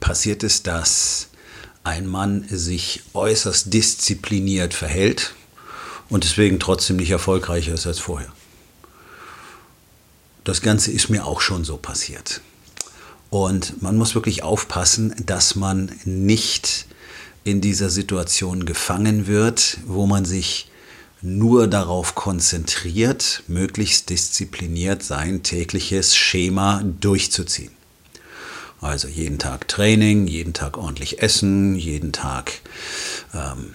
passiert es, dass ein Mann sich äußerst diszipliniert verhält und deswegen trotzdem nicht erfolgreicher ist als vorher. Das Ganze ist mir auch schon so passiert. Und man muss wirklich aufpassen, dass man nicht in dieser Situation gefangen wird, wo man sich nur darauf konzentriert, möglichst diszipliniert sein tägliches Schema durchzuziehen. Also jeden Tag Training, jeden Tag ordentlich essen, jeden Tag ähm,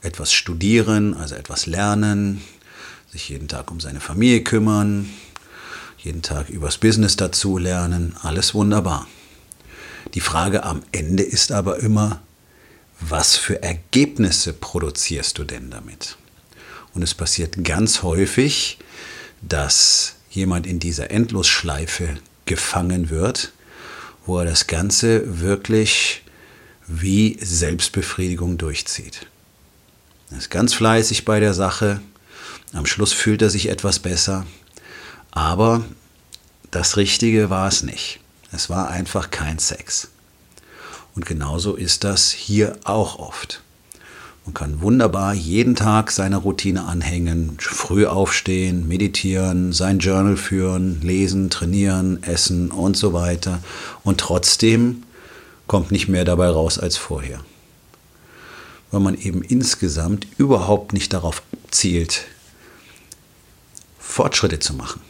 etwas studieren, also etwas lernen, sich jeden Tag um seine Familie kümmern, jeden Tag übers Business dazu lernen, alles wunderbar. Die Frage am Ende ist aber immer, was für Ergebnisse produzierst du denn damit? Und es passiert ganz häufig, dass jemand in dieser Endlosschleife gefangen wird, wo er das Ganze wirklich wie Selbstbefriedigung durchzieht. Er ist ganz fleißig bei der Sache, am Schluss fühlt er sich etwas besser, aber das Richtige war es nicht. Es war einfach kein Sex. Und genauso ist das hier auch oft. Man kann wunderbar jeden Tag seine Routine anhängen, früh aufstehen, meditieren, sein Journal führen, lesen, trainieren, essen und so weiter. Und trotzdem kommt nicht mehr dabei raus als vorher. Weil man eben insgesamt überhaupt nicht darauf zielt, Fortschritte zu machen,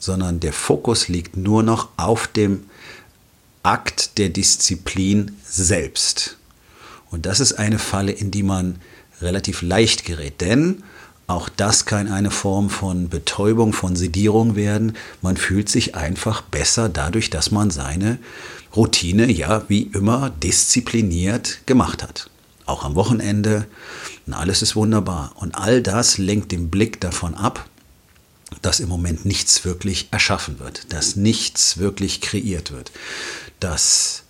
sondern der Fokus liegt nur noch auf dem Akt der Disziplin selbst. Und das ist eine Falle, in die man relativ leicht gerät, denn auch das kann eine Form von Betäubung, von Sedierung werden. Man fühlt sich einfach besser dadurch, dass man seine Routine, ja, wie immer, diszipliniert gemacht hat. Auch am Wochenende. Und alles ist wunderbar. Und all das lenkt den Blick davon ab, dass im Moment nichts wirklich erschaffen wird, dass nichts wirklich kreiert wird, dass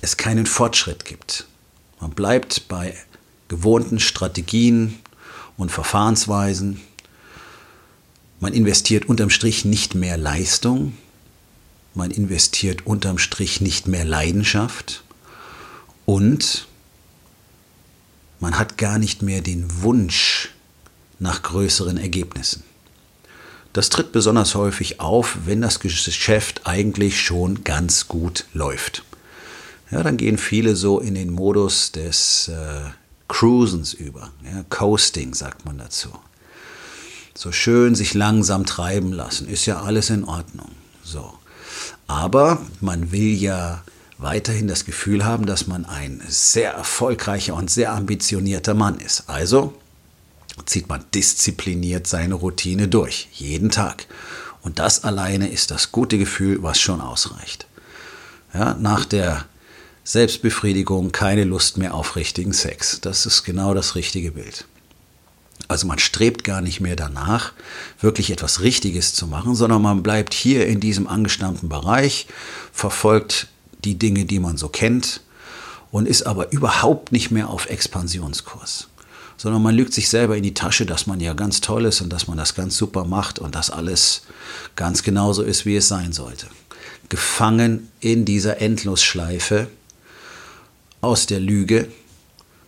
es keinen Fortschritt gibt, man bleibt bei gewohnten Strategien und Verfahrensweisen. Man investiert unterm Strich nicht mehr Leistung. Man investiert unterm Strich nicht mehr Leidenschaft. Und man hat gar nicht mehr den Wunsch nach größeren Ergebnissen. Das tritt besonders häufig auf, wenn das Geschäft eigentlich schon ganz gut läuft ja, dann gehen viele so in den Modus des äh, Cruisens über. Ja, Coasting sagt man dazu. So schön sich langsam treiben lassen, ist ja alles in Ordnung. So. Aber man will ja weiterhin das Gefühl haben, dass man ein sehr erfolgreicher und sehr ambitionierter Mann ist. Also zieht man diszipliniert seine Routine durch, jeden Tag. Und das alleine ist das gute Gefühl, was schon ausreicht. Ja, nach der Selbstbefriedigung, keine Lust mehr auf richtigen Sex. Das ist genau das richtige Bild. Also man strebt gar nicht mehr danach, wirklich etwas Richtiges zu machen, sondern man bleibt hier in diesem angestammten Bereich, verfolgt die Dinge, die man so kennt und ist aber überhaupt nicht mehr auf Expansionskurs. Sondern man lügt sich selber in die Tasche, dass man ja ganz toll ist und dass man das ganz super macht und dass alles ganz genauso ist, wie es sein sollte. Gefangen in dieser Endlosschleife, aus der Lüge,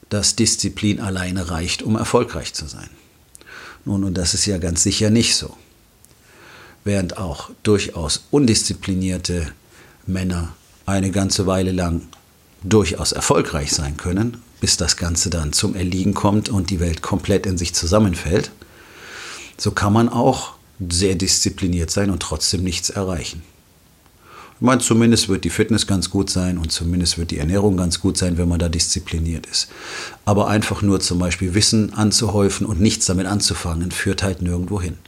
dass Disziplin alleine reicht, um erfolgreich zu sein. Nun, und das ist ja ganz sicher nicht so. Während auch durchaus undisziplinierte Männer eine ganze Weile lang durchaus erfolgreich sein können, bis das Ganze dann zum Erliegen kommt und die Welt komplett in sich zusammenfällt, so kann man auch sehr diszipliniert sein und trotzdem nichts erreichen. Ich meine, zumindest wird die Fitness ganz gut sein und zumindest wird die Ernährung ganz gut sein, wenn man da diszipliniert ist. Aber einfach nur zum Beispiel Wissen anzuhäufen und nichts damit anzufangen, führt halt nirgendwo hin.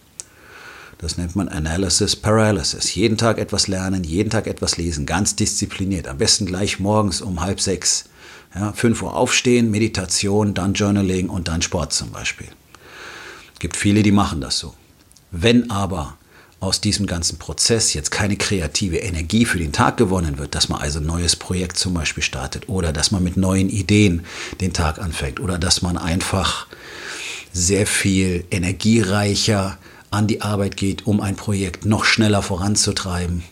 Das nennt man Analysis Paralysis. Jeden Tag etwas lernen, jeden Tag etwas lesen, ganz diszipliniert. Am besten gleich morgens um halb sechs. Ja, 5 Uhr aufstehen, Meditation, dann Journaling und dann Sport zum Beispiel. Es gibt viele, die machen das so. Wenn aber aus diesem ganzen Prozess jetzt keine kreative Energie für den Tag gewonnen wird, dass man also ein neues Projekt zum Beispiel startet oder dass man mit neuen Ideen den Tag anfängt oder dass man einfach sehr viel energiereicher an die Arbeit geht, um ein Projekt noch schneller voranzutreiben,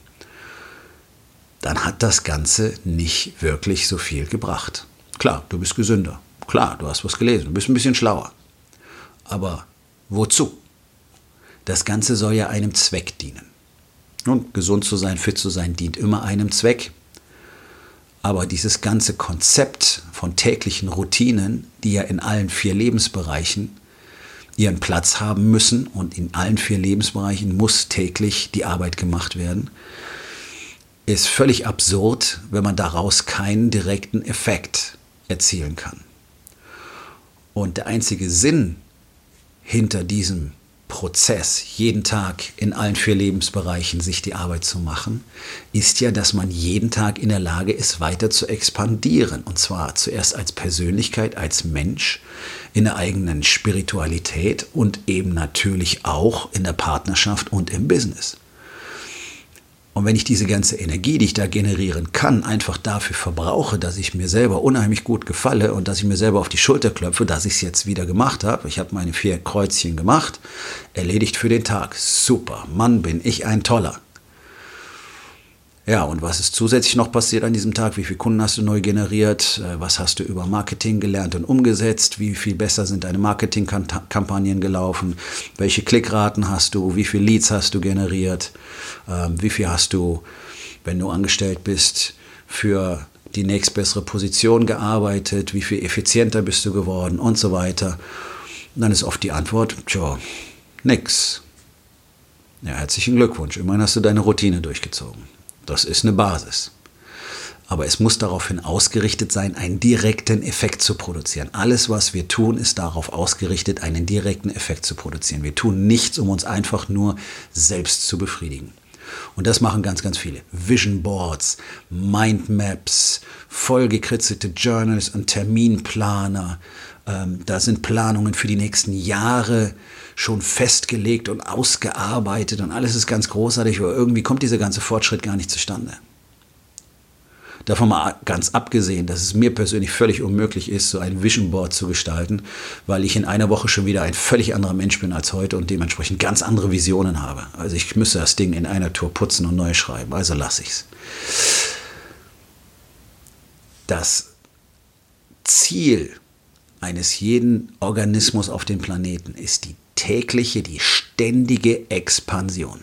dann hat das Ganze nicht wirklich so viel gebracht. Klar, du bist gesünder. Klar, du hast was gelesen, du bist ein bisschen schlauer. Aber wozu? Das Ganze soll ja einem Zweck dienen. Und gesund zu sein, fit zu sein, dient immer einem Zweck. Aber dieses ganze Konzept von täglichen Routinen, die ja in allen vier Lebensbereichen ihren Platz haben müssen und in allen vier Lebensbereichen muss täglich die Arbeit gemacht werden, ist völlig absurd, wenn man daraus keinen direkten Effekt erzielen kann. Und der einzige Sinn hinter diesem Prozess, jeden Tag in allen vier Lebensbereichen sich die Arbeit zu machen, ist ja, dass man jeden Tag in der Lage ist, weiter zu expandieren. Und zwar zuerst als Persönlichkeit, als Mensch, in der eigenen Spiritualität und eben natürlich auch in der Partnerschaft und im Business. Und wenn ich diese ganze Energie, die ich da generieren kann, einfach dafür verbrauche, dass ich mir selber unheimlich gut gefalle und dass ich mir selber auf die Schulter klopfe, dass ich es jetzt wieder gemacht habe, ich habe meine vier Kreuzchen gemacht, erledigt für den Tag. Super, Mann, bin ich ein toller. Ja, und was ist zusätzlich noch passiert an diesem Tag? Wie viele Kunden hast du neu generiert? Äh, was hast du über Marketing gelernt und umgesetzt? Wie viel besser sind deine Marketingkampagnen gelaufen? Welche Klickraten hast du? Wie viele Leads hast du generiert? Ähm, wie viel hast du, wenn du angestellt bist, für die nächstbessere Position gearbeitet? Wie viel effizienter bist du geworden? Und so weiter. Und dann ist oft die Antwort, tja, nix. Ja, herzlichen Glückwunsch. Immerhin hast du deine Routine durchgezogen. Das ist eine Basis. Aber es muss daraufhin ausgerichtet sein, einen direkten Effekt zu produzieren. Alles, was wir tun, ist darauf ausgerichtet, einen direkten Effekt zu produzieren. Wir tun nichts, um uns einfach nur selbst zu befriedigen. Und das machen ganz, ganz viele. Vision Boards, Mindmaps, vollgekritzelte Journals und Terminplaner. Ähm, da sind Planungen für die nächsten Jahre schon festgelegt und ausgearbeitet und alles ist ganz großartig, aber irgendwie kommt dieser ganze Fortschritt gar nicht zustande. Davon mal ganz abgesehen, dass es mir persönlich völlig unmöglich ist, so ein Vision Board zu gestalten, weil ich in einer Woche schon wieder ein völlig anderer Mensch bin als heute und dementsprechend ganz andere Visionen habe. Also ich müsste das Ding in einer Tour putzen und neu schreiben, also lasse ich es. Das Ziel eines jeden Organismus auf dem Planeten ist die tägliche, die ständige Expansion.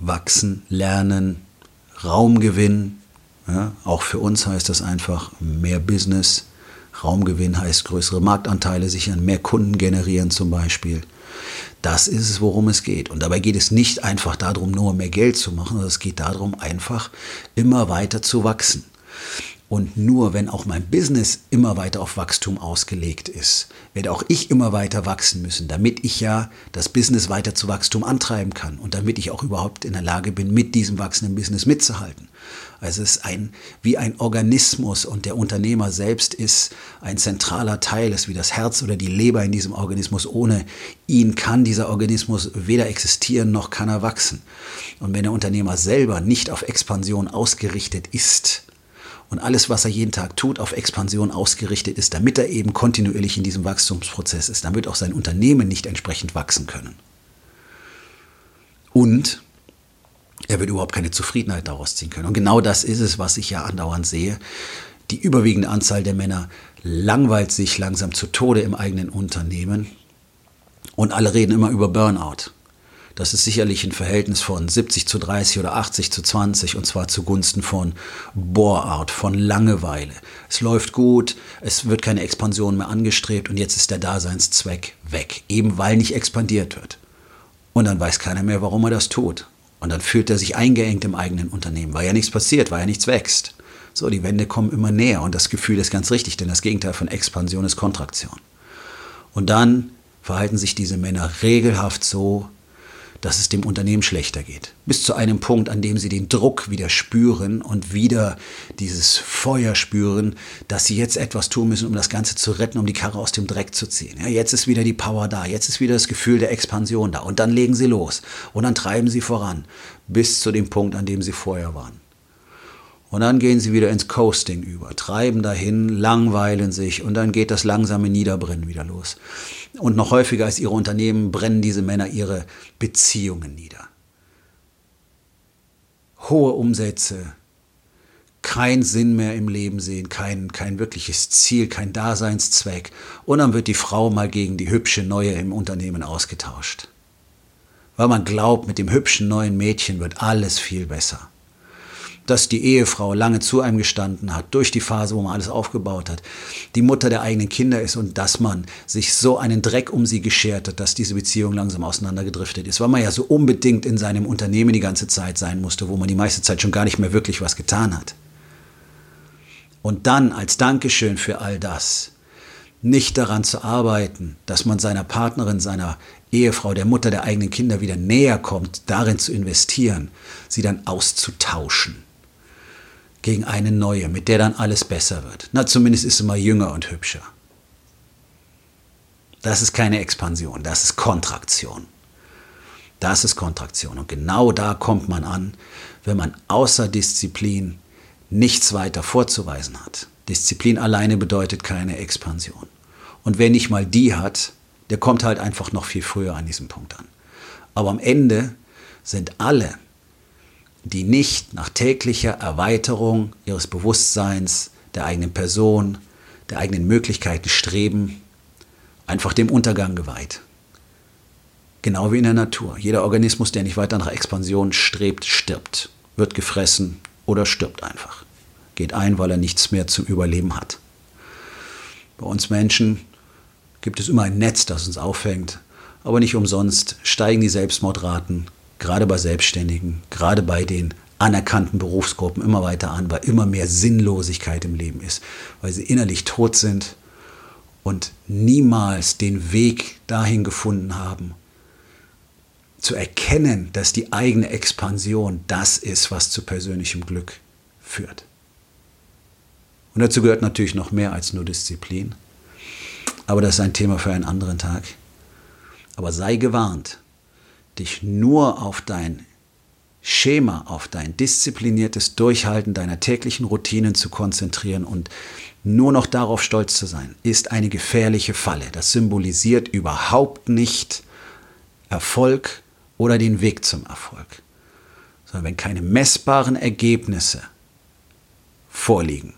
Wachsen, lernen, Raumgewinn. Ja, auch für uns heißt das einfach mehr Business. Raumgewinn heißt größere Marktanteile sichern, mehr Kunden generieren zum Beispiel. Das ist es, worum es geht. Und dabei geht es nicht einfach darum, nur mehr Geld zu machen, sondern es geht darum, einfach immer weiter zu wachsen. Und nur wenn auch mein Business immer weiter auf Wachstum ausgelegt ist, werde auch ich immer weiter wachsen müssen, damit ich ja das Business weiter zu Wachstum antreiben kann und damit ich auch überhaupt in der Lage bin, mit diesem wachsenden Business mitzuhalten. Also es ist ein, wie ein Organismus und der Unternehmer selbst ist ein zentraler Teil, ist wie das Herz oder die Leber in diesem Organismus. Ohne ihn kann dieser Organismus weder existieren noch kann er wachsen. Und wenn der Unternehmer selber nicht auf Expansion ausgerichtet ist, und alles, was er jeden Tag tut, auf Expansion ausgerichtet ist, damit er eben kontinuierlich in diesem Wachstumsprozess ist, wird auch sein Unternehmen nicht entsprechend wachsen können. Und er wird überhaupt keine Zufriedenheit daraus ziehen können. Und genau das ist es, was ich ja andauernd sehe. Die überwiegende Anzahl der Männer langweilt sich langsam zu Tode im eigenen Unternehmen und alle reden immer über Burnout. Das ist sicherlich ein Verhältnis von 70 zu 30 oder 80 zu 20 und zwar zugunsten von Bore-out, von Langeweile. Es läuft gut, es wird keine Expansion mehr angestrebt und jetzt ist der Daseinszweck weg, eben weil nicht expandiert wird. Und dann weiß keiner mehr, warum er das tut. Und dann fühlt er sich eingeengt im eigenen Unternehmen, weil ja nichts passiert, weil ja nichts wächst. So, die Wände kommen immer näher und das Gefühl ist ganz richtig, denn das Gegenteil von Expansion ist Kontraktion. Und dann verhalten sich diese Männer regelhaft so, dass es dem Unternehmen schlechter geht. Bis zu einem Punkt, an dem sie den Druck wieder spüren und wieder dieses Feuer spüren, dass sie jetzt etwas tun müssen, um das Ganze zu retten, um die Karre aus dem Dreck zu ziehen. Ja, jetzt ist wieder die Power da, jetzt ist wieder das Gefühl der Expansion da und dann legen sie los und dann treiben sie voran bis zu dem Punkt, an dem sie vorher waren. Und dann gehen sie wieder ins Coasting über, treiben dahin, langweilen sich und dann geht das langsame Niederbrennen wieder los. Und noch häufiger als ihre Unternehmen brennen diese Männer ihre Beziehungen nieder. Hohe Umsätze, kein Sinn mehr im Leben sehen, kein, kein wirkliches Ziel, kein Daseinszweck. Und dann wird die Frau mal gegen die hübsche Neue im Unternehmen ausgetauscht. Weil man glaubt, mit dem hübschen neuen Mädchen wird alles viel besser dass die Ehefrau lange zu einem gestanden hat, durch die Phase, wo man alles aufgebaut hat, die Mutter der eigenen Kinder ist und dass man sich so einen Dreck um sie geschert hat, dass diese Beziehung langsam auseinandergedriftet ist, weil man ja so unbedingt in seinem Unternehmen die ganze Zeit sein musste, wo man die meiste Zeit schon gar nicht mehr wirklich was getan hat. Und dann als Dankeschön für all das, nicht daran zu arbeiten, dass man seiner Partnerin, seiner Ehefrau, der Mutter der eigenen Kinder wieder näher kommt, darin zu investieren, sie dann auszutauschen gegen eine neue, mit der dann alles besser wird. Na, zumindest ist sie mal jünger und hübscher. Das ist keine Expansion, das ist Kontraktion. Das ist Kontraktion. Und genau da kommt man an, wenn man außer Disziplin nichts weiter vorzuweisen hat. Disziplin alleine bedeutet keine Expansion. Und wer nicht mal die hat, der kommt halt einfach noch viel früher an diesem Punkt an. Aber am Ende sind alle die nicht nach täglicher Erweiterung ihres Bewusstseins, der eigenen Person, der eigenen Möglichkeiten streben, einfach dem Untergang geweiht. Genau wie in der Natur. Jeder Organismus, der nicht weiter nach Expansion strebt, stirbt, wird gefressen oder stirbt einfach. Geht ein, weil er nichts mehr zum Überleben hat. Bei uns Menschen gibt es immer ein Netz, das uns auffängt, aber nicht umsonst steigen die Selbstmordraten gerade bei Selbstständigen, gerade bei den anerkannten Berufsgruppen immer weiter an, weil immer mehr Sinnlosigkeit im Leben ist, weil sie innerlich tot sind und niemals den Weg dahin gefunden haben, zu erkennen, dass die eigene Expansion das ist, was zu persönlichem Glück führt. Und dazu gehört natürlich noch mehr als nur Disziplin. Aber das ist ein Thema für einen anderen Tag. Aber sei gewarnt, dich nur auf dein Schema, auf dein diszipliniertes Durchhalten deiner täglichen Routinen zu konzentrieren und nur noch darauf stolz zu sein, ist eine gefährliche Falle. Das symbolisiert überhaupt nicht Erfolg oder den Weg zum Erfolg. Sondern wenn keine messbaren Ergebnisse vorliegen,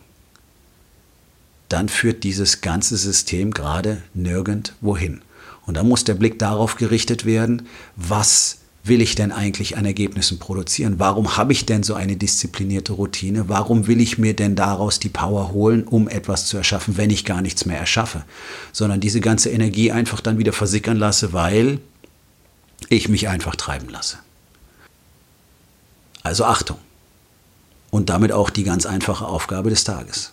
dann führt dieses ganze System gerade nirgendwo hin. Und da muss der Blick darauf gerichtet werden, was will ich denn eigentlich an Ergebnissen produzieren? Warum habe ich denn so eine disziplinierte Routine? Warum will ich mir denn daraus die Power holen, um etwas zu erschaffen, wenn ich gar nichts mehr erschaffe? Sondern diese ganze Energie einfach dann wieder versickern lasse, weil ich mich einfach treiben lasse. Also Achtung. Und damit auch die ganz einfache Aufgabe des Tages.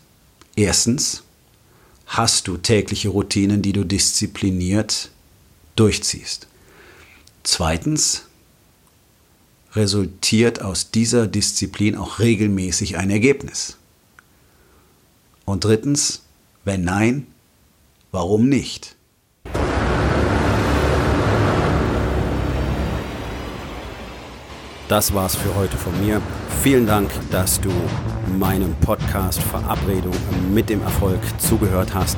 Erstens, hast du tägliche Routinen, die du diszipliniert durchziehst. Zweitens resultiert aus dieser Disziplin auch regelmäßig ein Ergebnis. Und drittens, wenn nein, warum nicht? Das war's für heute von mir. Vielen Dank, dass du meinem Podcast Verabredung mit dem Erfolg zugehört hast.